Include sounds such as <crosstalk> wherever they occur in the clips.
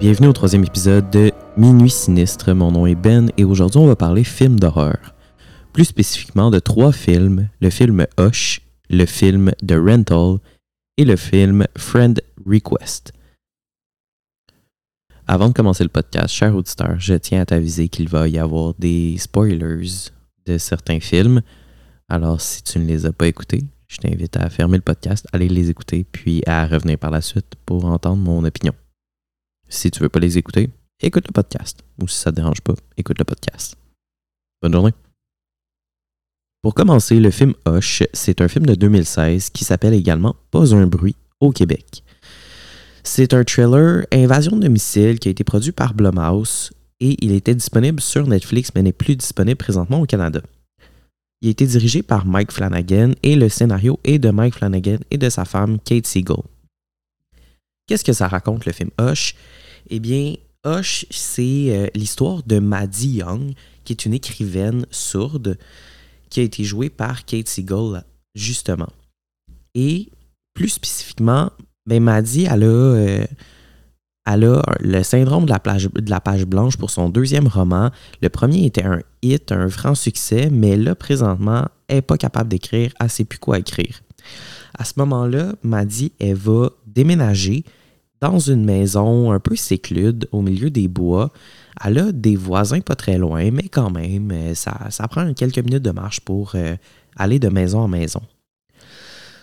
Bienvenue au troisième épisode de Minuit Sinistre. Mon nom est Ben et aujourd'hui on va parler films d'horreur. Plus spécifiquement de trois films, le film Hush, le film The Rental et le film Friend Request. Avant de commencer le podcast, cher auditeur, je tiens à t'aviser qu'il va y avoir des spoilers de certains films. Alors si tu ne les as pas écoutés, je t'invite à fermer le podcast, aller les écouter, puis à revenir par la suite pour entendre mon opinion. Si tu veux pas les écouter, écoute le podcast. Ou si ça te dérange pas, écoute le podcast. Bonne journée. Pour commencer, le film Hush, c'est un film de 2016 qui s'appelle également Pas un bruit au Québec. C'est un thriller invasion de domicile qui a été produit par Blumhouse et il était disponible sur Netflix mais n'est plus disponible présentement au Canada. Il a été dirigé par Mike Flanagan et le scénario est de Mike Flanagan et de sa femme Kate Siegel. Qu'est-ce que ça raconte le film Hush Eh bien, Hush, c'est euh, l'histoire de Maddie Young, qui est une écrivaine sourde qui a été jouée par Kate Siegel, justement. Et plus spécifiquement, ben Maddie, euh, a le syndrome de la, page blanche pour son deuxième roman. Le premier était un hit, un franc succès, mais là, présentement, elle n'est pas capable d'écrire, elle ne plus quoi écrire. À ce moment-là, Maddie, elle va déménager dans une maison un peu séclude au milieu des bois. Elle a des voisins pas très loin, mais quand même, euh, ça, ça prend quelques minutes de marche pour euh, aller de maison en maison.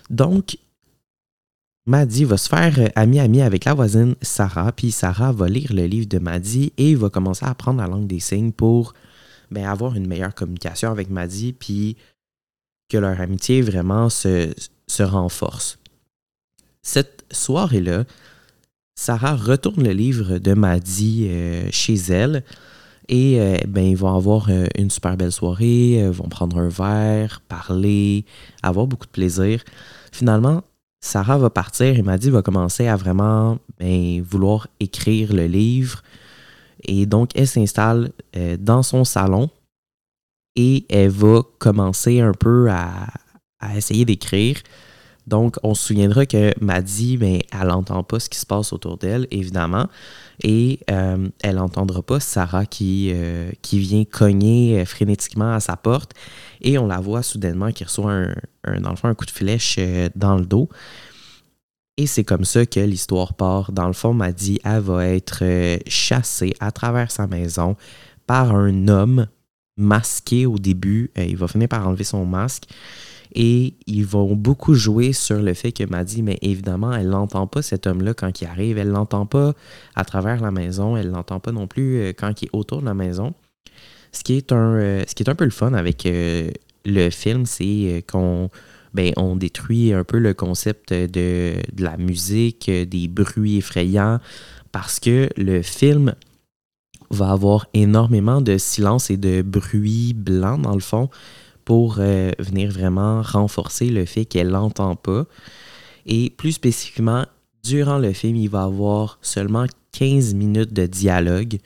Donc, Maddie va se faire ami-ami avec la voisine Sarah, puis Sarah va lire le livre de Maddie et va commencer à apprendre la langue des signes pour ben, avoir une meilleure communication avec Maddie, puis que leur amitié vraiment se, se renforce. Cette soirée-là, Sarah retourne le livre de Maddie euh, chez elle et euh, ben, ils vont avoir euh, une super belle soirée, vont prendre un verre, parler, avoir beaucoup de plaisir. Finalement, Sarah va partir et Maddie va commencer à vraiment ben, vouloir écrire le livre. Et donc, elle s'installe dans son salon et elle va commencer un peu à, essayer d'écrire. Donc, on se souviendra que Maddy, ben, elle n'entend pas ce qui se passe autour d'elle, évidemment, et euh, elle n'entendra pas Sarah qui, euh, vient cogner euh, frénétiquement à sa porte, et on la voit soudainement qui reçoit un, un, un coup de flèche dans le dos. Et c'est comme ça que l'histoire part. Dans le fond, Maddy, elle va être chassée à travers sa maison par un homme masqué au début. il va finir par enlever son masque. Et ils vont beaucoup jouer sur le fait que Maddy, mais évidemment, elle n'entend pas cet homme-là quand il arrive. Elle l'entend pas à travers la maison. Elle l'entend pas non plus euh, quand il est autour de la maison. Ce qui est un, euh, peu le fun avec euh, le film, c'est qu'on ben, détruit un peu le concept de, la musique, des bruits effrayants, parce que le film va avoir énormément de silence et de bruit blanc dans le fond pour euh, venir vraiment renforcer le fait qu'elle l'entend pas. Et plus spécifiquement, durant le film, il va avoir seulement 15 minutes de dialogue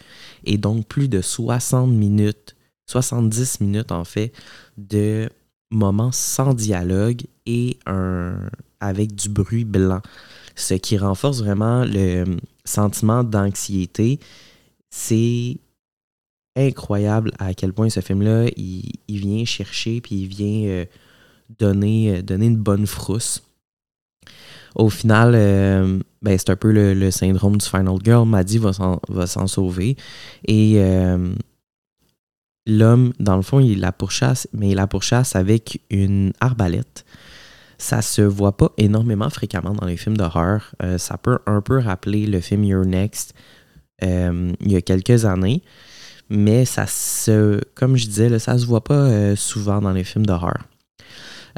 et donc plus de 60 minutes, 70 minutes en fait, de moments sans dialogue et un, avec du bruit blanc. Ce qui renforce vraiment le sentiment d'anxiété. C'est incroyable à quel point ce film-là, il, vient chercher puis il vient euh, donner, euh, donner une bonne frousse. Au final, euh, ben, c'est un peu le, syndrome du Final Girl. Maddie va s'en sauver. Et l'homme, dans le fond, il la pourchasse, mais il la pourchasse avec une arbalète. Ça se voit pas énormément fréquemment dans les films d'horreur. ça peut un peu rappeler le film Your Next il y a quelques années mais ça se, comme je disais, ça se voit pas euh, souvent dans les films d'horreur.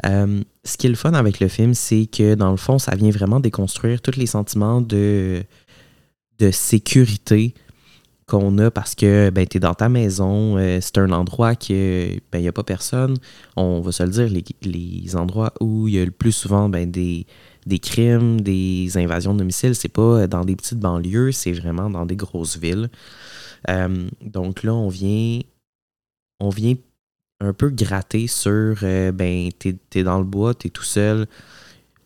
Euh, ce qui est le fun avec le film, c'est que dans le fond, ça vient vraiment déconstruire tous les sentiments de, de sécurité qu'on a parce que ben, tu es dans ta maison, euh, c'est un endroit que ben, n'y a pas personne. On va se le dire, les, les endroits où il y a le plus souvent ben, des, des crimes, des invasions de domicile, c'est pas dans des petites banlieues, c'est vraiment dans des grosses villes. Euh, donc là, on vient, on vient un peu gratter sur, euh, ben, t'es es dans le bois, t'es tout seul,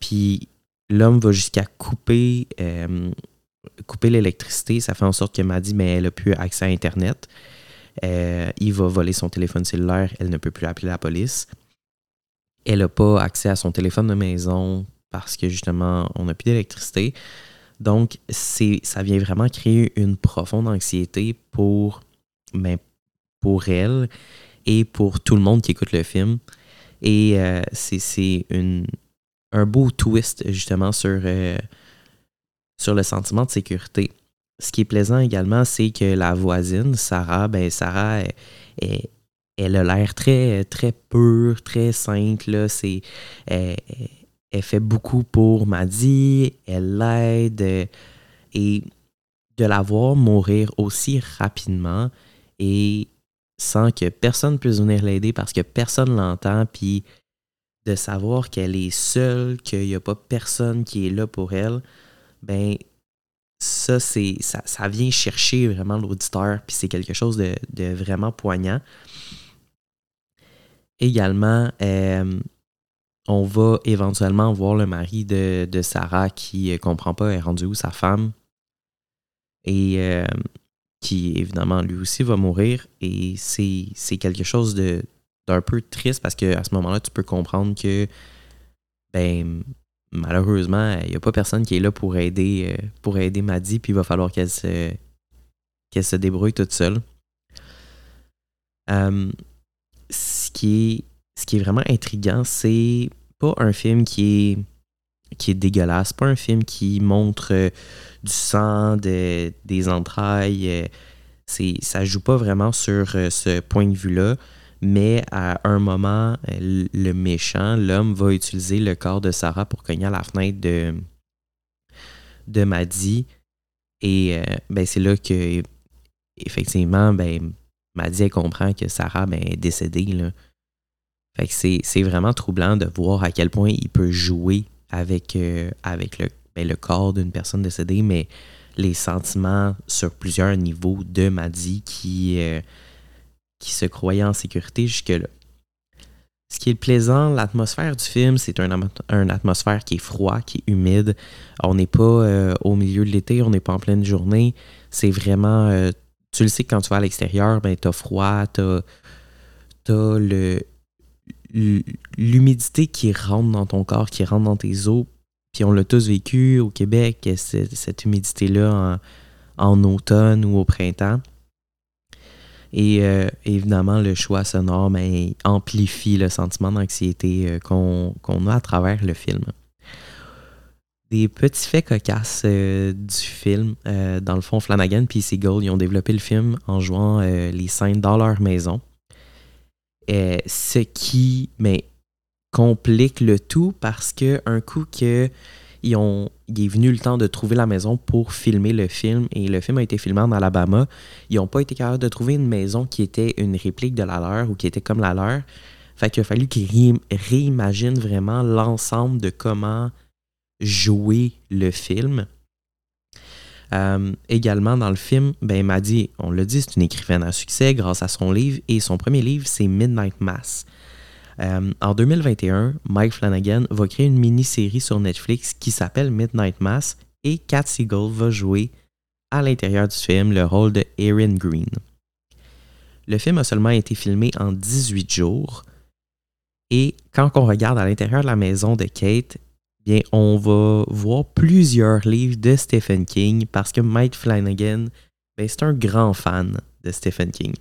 puis l'homme va jusqu'à couper euh, couper l'électricité, ça fait en sorte que Maddy, mais elle n'a plus accès à Internet. Euh, il va voler son téléphone cellulaire, elle ne peut plus appeler la police. Elle n'a pas accès à son téléphone de maison parce que justement, on n'a plus d'électricité. Donc, ça vient vraiment créer une profonde anxiété pour, ben, pour elle et pour tout le monde qui écoute le film. Et euh, c'est un beau twist justement sur, euh, sur le sentiment de sécurité. Ce qui est plaisant également, c'est que la voisine, Sarah, ben Sarah, elle, a l'air très, très pure, très simple. C'est, elle, fait beaucoup pour Maddy, elle l'aide. Et de la voir mourir aussi rapidement et sans que personne puisse venir l'aider parce que personne l'entend, puis de savoir qu'elle est seule, qu'il n'y a pas personne qui est là pour elle, ben ça, c'est ça, ça vient chercher vraiment l'auditeur, puis c'est quelque chose de, vraiment poignant. Également, euh, on va éventuellement voir le mari de, Sarah qui ne comprend pas, est rendu où sa femme. Et euh, qui évidemment lui aussi va mourir. Et c'est quelque chose d'un peu triste parce qu'à ce moment-là, tu peux comprendre que ben malheureusement, il n'y a pas personne qui est là pour aider, euh, pour aider Maddy, puis il va falloir qu'elle se, qu'elle se débrouille toute seule. Euh, ce, qui est, ce qui est vraiment intriguant, c'est pas un film qui est qui est dégueulasse. Pas un film qui montre euh, du sang, des entrailles. Euh, c'est, ça joue pas vraiment sur euh, ce point de vue-là. Mais à un moment, le méchant, l'homme, va utiliser le corps de Sarah pour cogner à la fenêtre de, de Maddy. Et ben, c'est là que, effectivement, ben, Maddy comprend que Sarah ben, est décédée. Là. Fait que c'est, vraiment troublant de voir à quel point il peut jouer avec, euh, avec le, ben, le corps d'une personne décédée, mais les sentiments sur plusieurs niveaux de Maddy qui, euh, qui se croyait en sécurité jusque-là. Ce qui est plaisant, l'atmosphère du film, c'est un, une atmosphère qui est froid, qui est humide. On n'est pas euh, au milieu de l'été, on n'est pas en pleine journée. C'est vraiment. tu le sais quand tu vas à l'extérieur, ben, tu as froid, tu as, le, l'humidité qui rentre dans ton corps, qui rentre dans tes os. Puis on l'a tous vécu au Québec, cette, humidité-là en, automne ou au printemps. Et euh, évidemment, le choix sonore ben, amplifie le sentiment d'anxiété euh, qu'on a à travers le film. Des petits faits cocasses euh, du film. dans le fond, Flanagan et Seagull, ils ont développé le film en jouant les scènes dans leur maison. Euh, ce qui complique le tout parce que un coup que ils ont, est venu le temps de trouver la maison pour filmer le film et le film a été filmé en Alabama. Ils n'ont pas été capables de trouver une maison qui était une réplique de la leur ou qui était comme la leur. Fait qu'il a fallu qu'ils réimaginent vraiment l'ensemble de comment jouer le film. Euh, également, dans le film, ben, m'a dit, on l'a dit, c'est une écrivaine à succès grâce à son livre, et son premier livre, c'est Midnight Mass. Euh, en 2021, Mike Flanagan va créer une mini-série sur Netflix qui s'appelle Midnight Mass, et Cat Siegel va jouer à l'intérieur du film le rôle de Erin Green. Le film a seulement été filmé en 18 jours, et quand on regarde à l'intérieur de la maison de Kate, bien, on va voir plusieurs livres de Stephen King parce que Mike Flanagan, ben, c'est un grand fan de Stephen King.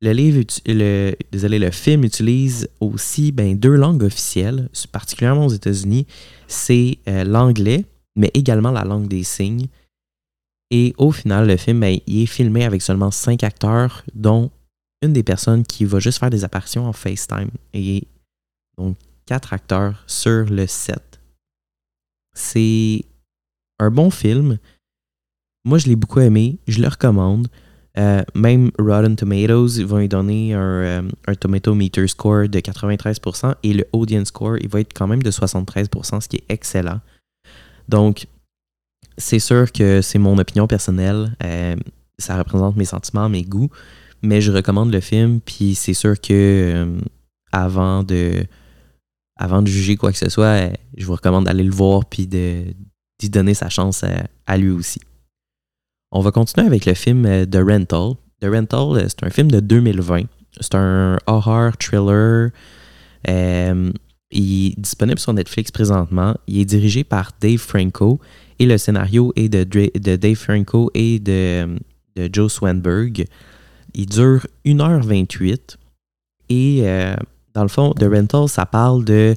Le livre, le, désolé, le film utilise aussi ben, deux langues officielles, particulièrement aux États-Unis. C'est euh, l'anglais, mais également la langue des signes. Et au final, le film ben, il est filmé avec seulement cinq acteurs, dont une des personnes qui va juste faire des apparitions en FaceTime. Et donc, quatre acteurs sur le set. C'est un bon film. Moi, je l'ai beaucoup aimé. Je le recommande. Euh, même Rotten Tomatoes vont lui donner un, euh, un, Tomato Meter Score de 93% et le Audience Score, il va être quand même de 73%, ce qui est excellent. Donc, c'est sûr que c'est mon opinion personnelle. Euh, ça représente mes sentiments, mes goûts. Mais je recommande le film. Puis c'est sûr que avant de avant de juger quoi que ce soit, je vous recommande d'aller le voir puis d'y donner sa chance à, lui aussi. On va continuer avec le film The Rental. The Rental, c'est un film de 2020. C'est un horror thriller. il est disponible sur Netflix présentement. Il est dirigé par Dave Franco et le scénario est de, de Dave Franco et de, de Joe Swanberg. Il dure 1h28 et euh, dans le fond, The Rental, ça parle de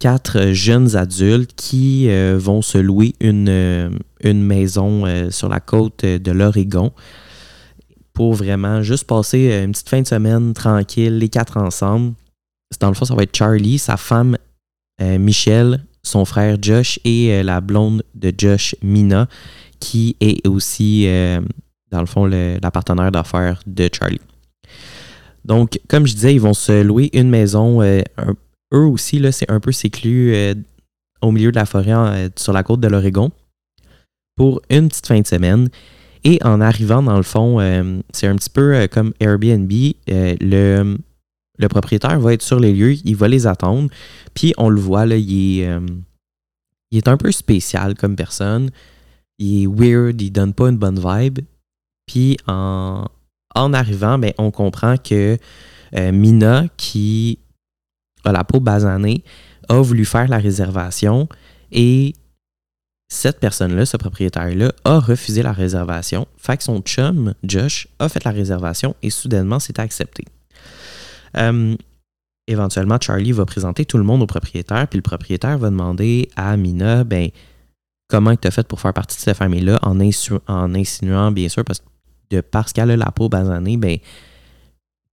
quatre jeunes adultes qui euh, vont se louer une, euh, une maison sur la côte de l'Oregon pour vraiment juste passer une petite fin de semaine tranquille, les quatre ensemble. Dans le fond, ça va être Charlie, sa femme Michelle, son frère Josh et la blonde de Josh, Mina, qui est aussi dans le fond, la partenaire d'affaires de Charlie. Donc, comme je disais, ils vont se louer une maison. Euh, eux aussi, là, c'est un peu séclu euh, au milieu de la forêt euh, sur la côte de l'Oregon pour une petite fin de semaine. Et en arrivant, dans le fond, c'est un petit peu comme Airbnb. le, le propriétaire va être sur les lieux, il va les attendre. Puis on le voit, là, il est, il est un peu spécial comme personne. Il est weird, il donne pas une bonne vibe. Puis en, arrivant, ben, on comprend que euh, Mina, qui a la peau basanée, a voulu faire la réservation et cette personne-là, ce propriétaire-là, a refusé la réservation. Fait que son chum, Josh, a fait la réservation et soudainement, c'est accepté. Euh, éventuellement, Charlie va présenter tout le monde au propriétaire, puis le propriétaire va demander à Mina, ben, comment tu as fait pour faire partie de cette famille-là en, en, insinuant, bien sûr, parce que de parce qu'elle a la peau basanée, ben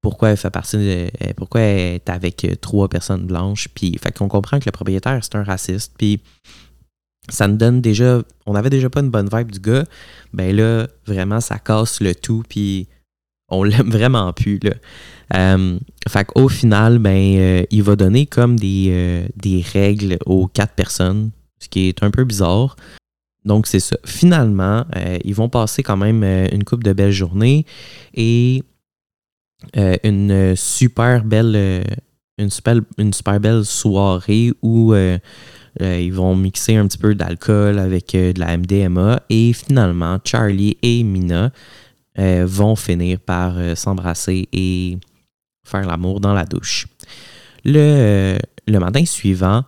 pourquoi elle fait partie de. Euh, pourquoi elle est avec euh, trois personnes blanches. Puis, fait qu'on comprend que le propriétaire, c'est un raciste. Puis, ça nous donne déjà. On avait déjà pas une bonne vibe du gars. Ben là, vraiment, ça casse le tout. Puis, on <laughs> l'aime vraiment plus. Là. Euh, fait qu'au final, ben, il va donner comme des règles aux quatre personnes, ce qui est un peu bizarre. Donc, c'est ça. Finalement, euh, ils vont passer quand même euh, une coupe de belles journées et euh, une super belle une super, belle soirée où ils vont mixer un petit peu d'alcool avec de la MDMA et finalement, Charlie et Mina vont finir par s'embrasser et faire l'amour dans la douche. Le matin suivant,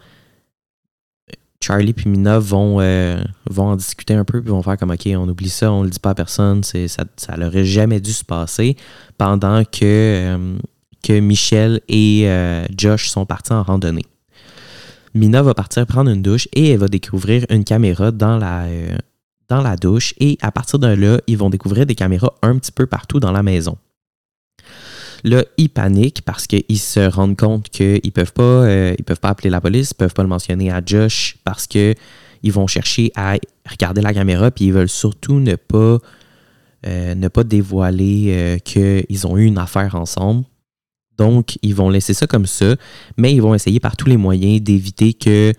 Charlie et Mina vont, euh, vont en discuter un peu, puis vont faire comme OK, on oublie ça, on le dit pas à personne, ça, ça n'aurait jamais dû se passer pendant que, euh, Michel et euh, Josh sont partis en randonnée. Mina va partir prendre une douche et elle va découvrir une caméra dans la, dans la douche. Et à partir de là, ils vont découvrir des caméras un petit peu partout dans la maison. Là, ils paniquent parce qu'ils se rendent compte qu'ils ne peuvent, pas, euh, peuvent pas appeler la police, ils ne peuvent pas le mentionner à Josh parce qu'ils vont chercher à regarder la caméra puis ils veulent surtout ne pas, euh, dévoiler euh, qu'ils ont eu une affaire ensemble. Donc, ils vont laisser ça comme ça, mais ils vont essayer par tous les moyens d'éviter que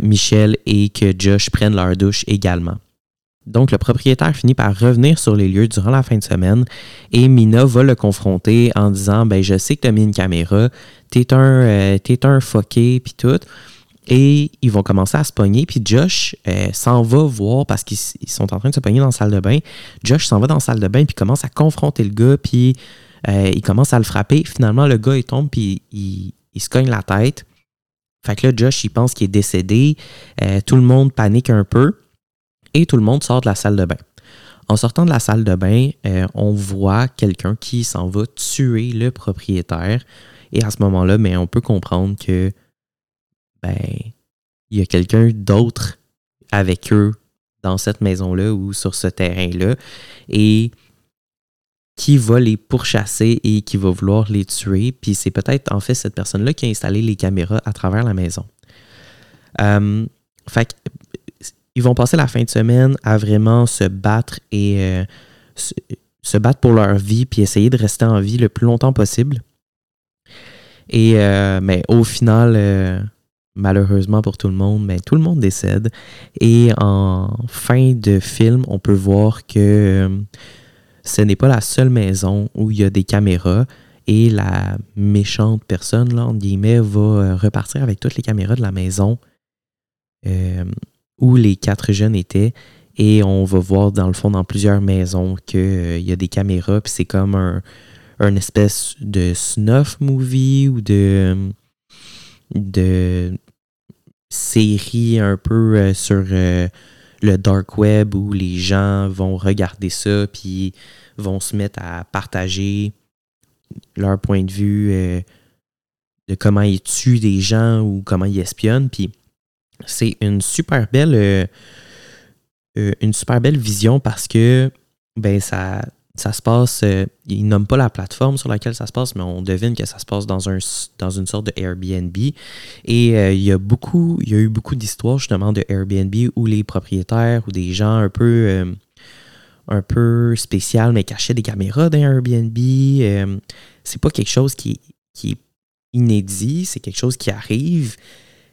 Michel et que Josh prennent leur douche également. Donc, le propriétaire finit par revenir sur les lieux durant la fin de semaine et Mina va le confronter en disant ben je sais que tu as mis une caméra, t'es un, euh, un fucké, puis tout. Et ils vont commencer à se pogner. Puis Josh euh, s'en va voir parce qu'ils sont en train de se pogner dans la salle de bain. Josh s'en va dans la salle de bain puis commence à confronter le gars. Puis euh, il commence à le frapper. Finalement, le gars, il tombe puis il se cogne la tête. Fait que là, Josh, il pense qu'il est décédé. tout le monde panique un peu et tout le monde sort de la salle de bain. En sortant de la salle de bain, euh, on voit quelqu'un qui s'en va tuer le propriétaire. Et à ce moment-là, mais ben, on peut comprendre que ben il y a quelqu'un d'autre avec eux dans cette maison-là ou sur ce terrain-là et qui va les pourchasser et qui va vouloir les tuer. Puis c'est peut-être en fait cette personne-là qui a installé les caméras à travers la maison. Euh, fait ils vont passer la fin de semaine à vraiment se battre et euh, se, battre pour leur vie, puis essayer de rester en vie le plus longtemps possible. Et euh, mais au final, euh, malheureusement pour tout le monde, mais tout le monde décède. Et en fin de film, on peut voir que ce n'est pas la seule maison où il y a des caméras. Et la méchante personne, là, entre guillemets, va repartir avec toutes les caméras de la maison où les quatre jeunes étaient. Et on va voir dans le fond dans plusieurs maisons qu'il y a des caméras, puis c'est comme un, espèce de snuff movie ou de, de série un peu euh, sur euh, le dark web où les gens vont regarder ça puis vont se mettre à partager leur point de vue euh, de comment ils tuent des gens ou comment ils espionnent. Puis c'est une super belle une super belle vision parce que ben ça ça se passe, euh, ils nomment pas la plateforme sur laquelle ça se passe, mais on devine que ça se passe dans, un, dans une sorte de Airbnb. Et euh, il, y a beaucoup, il y a eu beaucoup d'histoires justement de Airbnb où les propriétaires ou des gens un peu, euh, un peu mais cachaient des caméras dans Airbnb. c'est pas quelque chose qui, qui est inédit, c'est quelque chose qui arrive.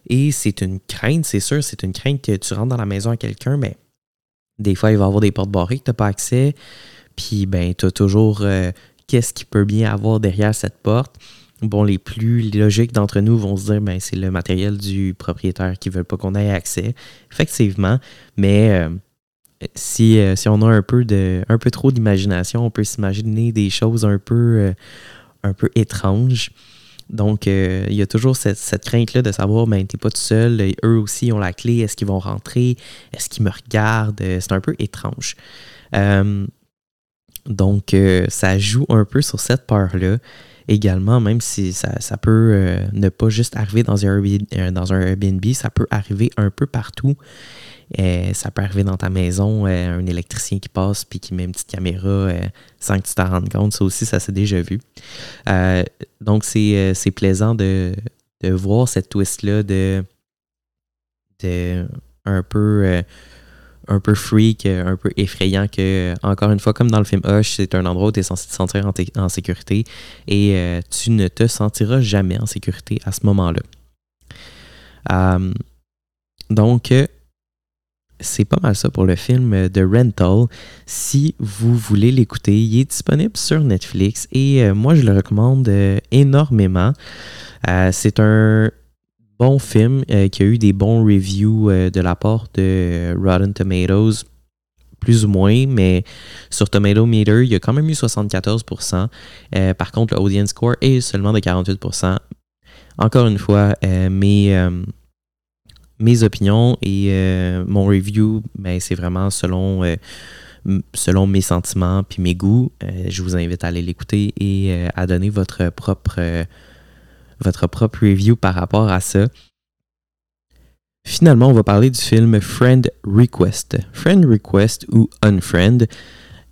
Et c'est une crainte, c'est sûr, c'est une crainte que tu rentres dans la maison à quelqu'un, mais des fois, il va y avoir des portes barrées que tu n'as pas accès. Puis, ben, tu as toujours euh, qu'est-ce qui peut bien avoir derrière cette porte? Bon, les plus logiques d'entre nous vont se dire, ben, c'est le matériel du propriétaire qui ne veut pas qu'on ait accès. Effectivement, mais euh, si, euh, si, on a un peu, de, un peu trop d'imagination, on peut s'imaginer des choses un peu, un peu étranges. Donc, il y a toujours cette, crainte-là de savoir, ben, t'es pas tout seul, eux aussi ont la clé, est-ce qu'ils vont rentrer, est-ce qu'ils me regardent, c'est un peu étrange. Donc, euh, ça joue un peu sur cette peur-là également, même si ça, peut euh, ne pas juste arriver euh, dans un Airbnb, ça peut arriver un peu partout. Ça peut arriver dans ta maison, un électricien qui passe puis qui met une petite caméra sans que tu t'en rendes compte. Ça aussi, ça s'est déjà vu. donc, c'est plaisant de, de, voir cette twist-là de, de un peu un peu freak, euh, un peu effrayant que, euh, encore une fois, comme dans le film Hush, c'est un endroit où tu es censé te sentir en, sécurité et euh, tu ne te sentiras jamais en sécurité à ce moment-là. donc, c'est pas mal ça pour le film de Rental. Si vous voulez l'écouter, il est disponible sur Netflix et moi je le recommande énormément. c'est un bon film euh, qui a eu des bons reviews euh, de la part de euh, Rotten Tomatoes, plus ou moins, mais sur Tomato Meter, il y a quand même eu 74%. par contre, le audience score est seulement de 48%. Encore une fois, mes, mes opinions et mon review, ben, c'est vraiment selon selon mes sentiments puis mes goûts. je vous invite à aller l'écouter et à donner votre propre votre propre review par rapport à ça. Finalement, on va parler du film Friend Request. Friend Request ou Unfriend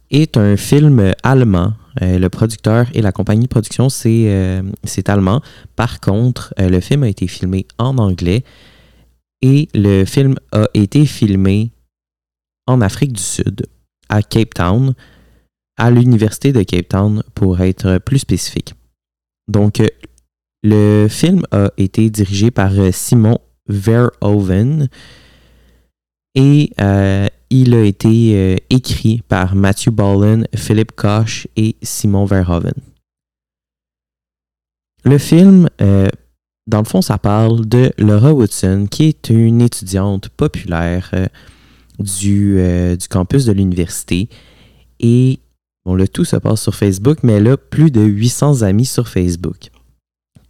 est un film allemand. Euh, le producteur et la compagnie de production, c'est euh, allemand. Par contre, euh, le film a été filmé en anglais et le film a été filmé en Afrique du Sud, à Cape Town, à l'université de Cape Town pour être plus spécifique. Donc, le film a été dirigé par euh, Simon Verhoeven et euh, il a été euh, écrit par Matthew Bolin, Philip Koch et Simon Verhoeven. Le film, dans le fond, ça parle de Laura Woodson, qui est une étudiante populaire du, du, campus de l'université. Et bon, le tout se passe sur Facebook, mais elle a plus de 800 amis sur Facebook.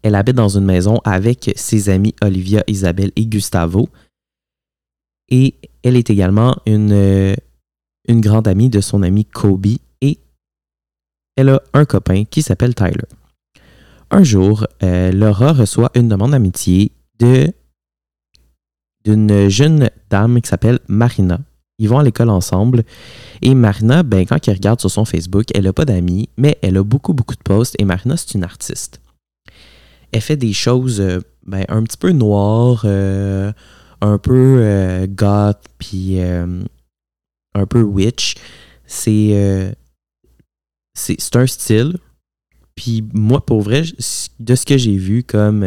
Elle habite dans une maison avec ses amis Olivia, Isabelle et Gustavo. Et elle est également une, euh, une grande amie de son ami Kobe. Et elle a un copain qui s'appelle Tyler. Un jour, euh, Laura reçoit une demande d'amitié d'une jeune dame qui s'appelle Marina. Ils vont à l'école ensemble. Et Marina, ben, quand elle regarde sur son Facebook, elle n'a pas d'amis, mais elle a beaucoup, beaucoup de posts. Et Marina, c'est une artiste elle fait des choses euh, ben, un petit peu noires, euh, un peu goth, puis un peu witch. C'est c'est un style. Puis moi, pour vrai, de ce que j'ai vu comme,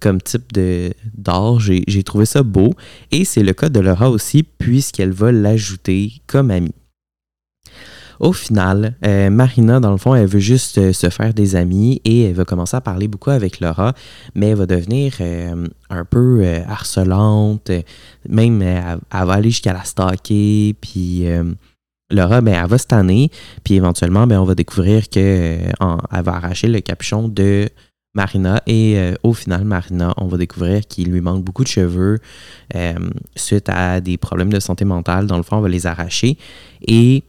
comme type d'art, j'ai trouvé ça beau. Et c'est le cas de Laura aussi, puisqu'elle va l'ajouter comme amie. Au final, euh, Marina, dans le fond, elle veut juste euh, se faire des amis et elle va commencer à parler beaucoup avec Laura, mais elle va devenir euh, un peu harcelante, même elle, va aller jusqu'à la stalker, puis Laura, ben, elle va se tanner, puis éventuellement, ben, on va découvrir qu'elle va arracher le capuchon de Marina et au final, Marina, on va découvrir qu'il lui manque beaucoup de cheveux suite à des problèmes de santé mentale. Dans le fond, on va les arracher et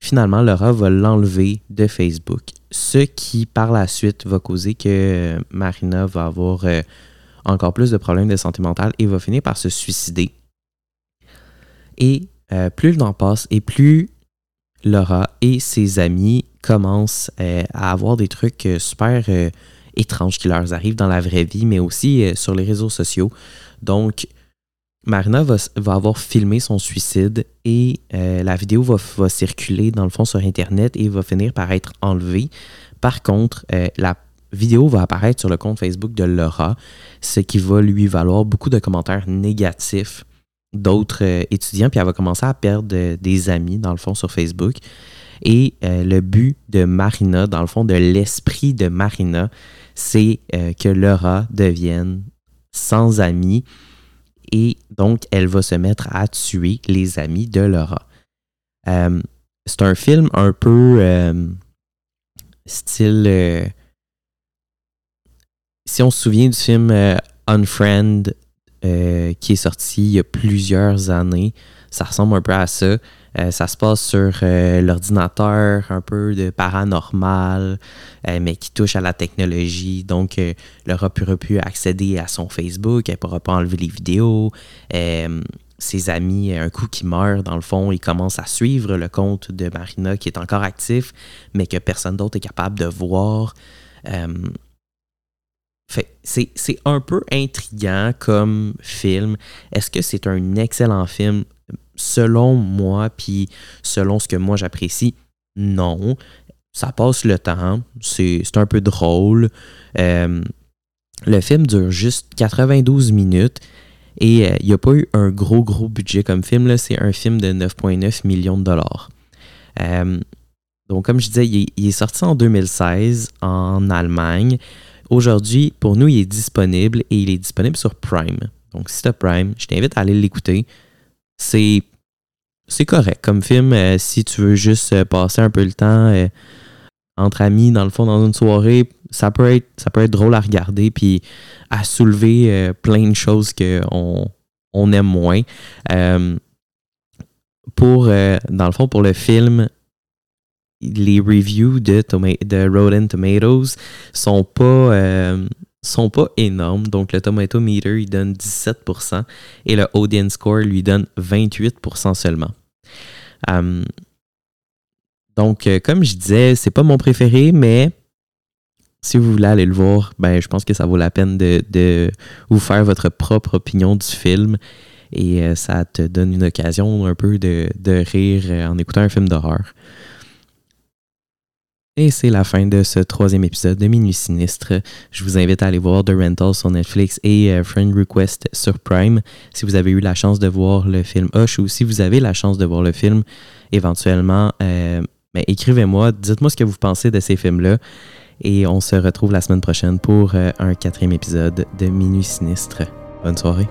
finalement, Laura va l'enlever de Facebook. Ce qui, par la suite, va causer que euh, Marina va avoir euh, encore plus de problèmes de santé mentale et va finir par se suicider. Et euh, plus le temps passe et plus Laura et ses amis commencent à avoir des trucs super étranges qui leur arrivent dans la vraie vie, mais aussi sur les réseaux sociaux. Donc, Marina va, avoir filmé son suicide et euh, la vidéo va, circuler dans le fond sur Internet et va finir par être enlevée. Par contre, euh, la vidéo va apparaître sur le compte Facebook de Laura, ce qui va lui valoir beaucoup de commentaires négatifs d'autres euh, étudiants, puis elle va commencer à perdre des amis, dans le fond, sur Facebook. Et le but de Marina, dans le fond, de l'esprit de Marina, c'est que Laura devienne sans amis et donc elle va se mettre à tuer les amis de Laura. Euh, c'est un film un peu euh, style. Euh, si on se souvient du film Unfriend qui est sorti il y a plusieurs années, ça ressemble un peu à ça. Euh, ça se passe sur euh, l'ordinateur, un peu de paranormal, euh, mais qui touche à la technologie. Donc, Laura pourra pu accéder à son Facebook, elle ne pourra pas enlever les vidéos. ses amis, un coup qui meurt, dans le fond, ils commencent à suivre le compte de Marina qui est encore actif, mais que personne d'autre est capable de voir. C'est un peu intriguant comme film. Est-ce que c'est un excellent film? selon moi, puis selon ce que moi j'apprécie, non. Ça passe le temps, c'est un peu drôle. Euh, le film dure juste 92 minutes et euh, il n'y a pas eu un gros, gros budget comme film. C'est un film de 9,9 millions de dollars. Euh, donc, comme je disais, il est, sorti en 2016 en Allemagne. Aujourd'hui, pour nous, il est disponible et il est disponible sur Prime. Donc, si tu as Prime, je t'invite à aller l'écouter c'est c'est correct comme film euh, si tu veux juste euh, passer un peu le temps euh, entre amis dans le fond dans une soirée ça peut être ça peut être drôle à regarder puis à soulever plein de choses qu'on on aime moins pour dans le fond pour le film les reviews de, de Rotten Tomatoes sont pas sont pas énormes. Donc, le Tomato Meter, il donne 17% et le Audience Score lui donne 28% seulement. Hum, donc, euh, comme je disais, c'est pas mon préféré, mais si vous voulez aller le voir, ben, je pense que ça vaut la peine de, vous faire votre propre opinion du film et euh, ça te donne une occasion un peu de, de rire euh, en écoutant un film d'horreur. Et c'est la fin de ce troisième épisode de Minuit Sinistre. Je vous invite à aller voir The Rental sur Netflix et euh, Friend Request sur Prime si vous avez eu la chance de voir le film Hush ou si vous avez la chance de voir le film éventuellement. Euh, ben, écrivez-moi, dites-moi ce que vous pensez de ces films-là. Et on se retrouve la semaine prochaine pour euh, un quatrième épisode de Minuit Sinistre. Bonne soirée.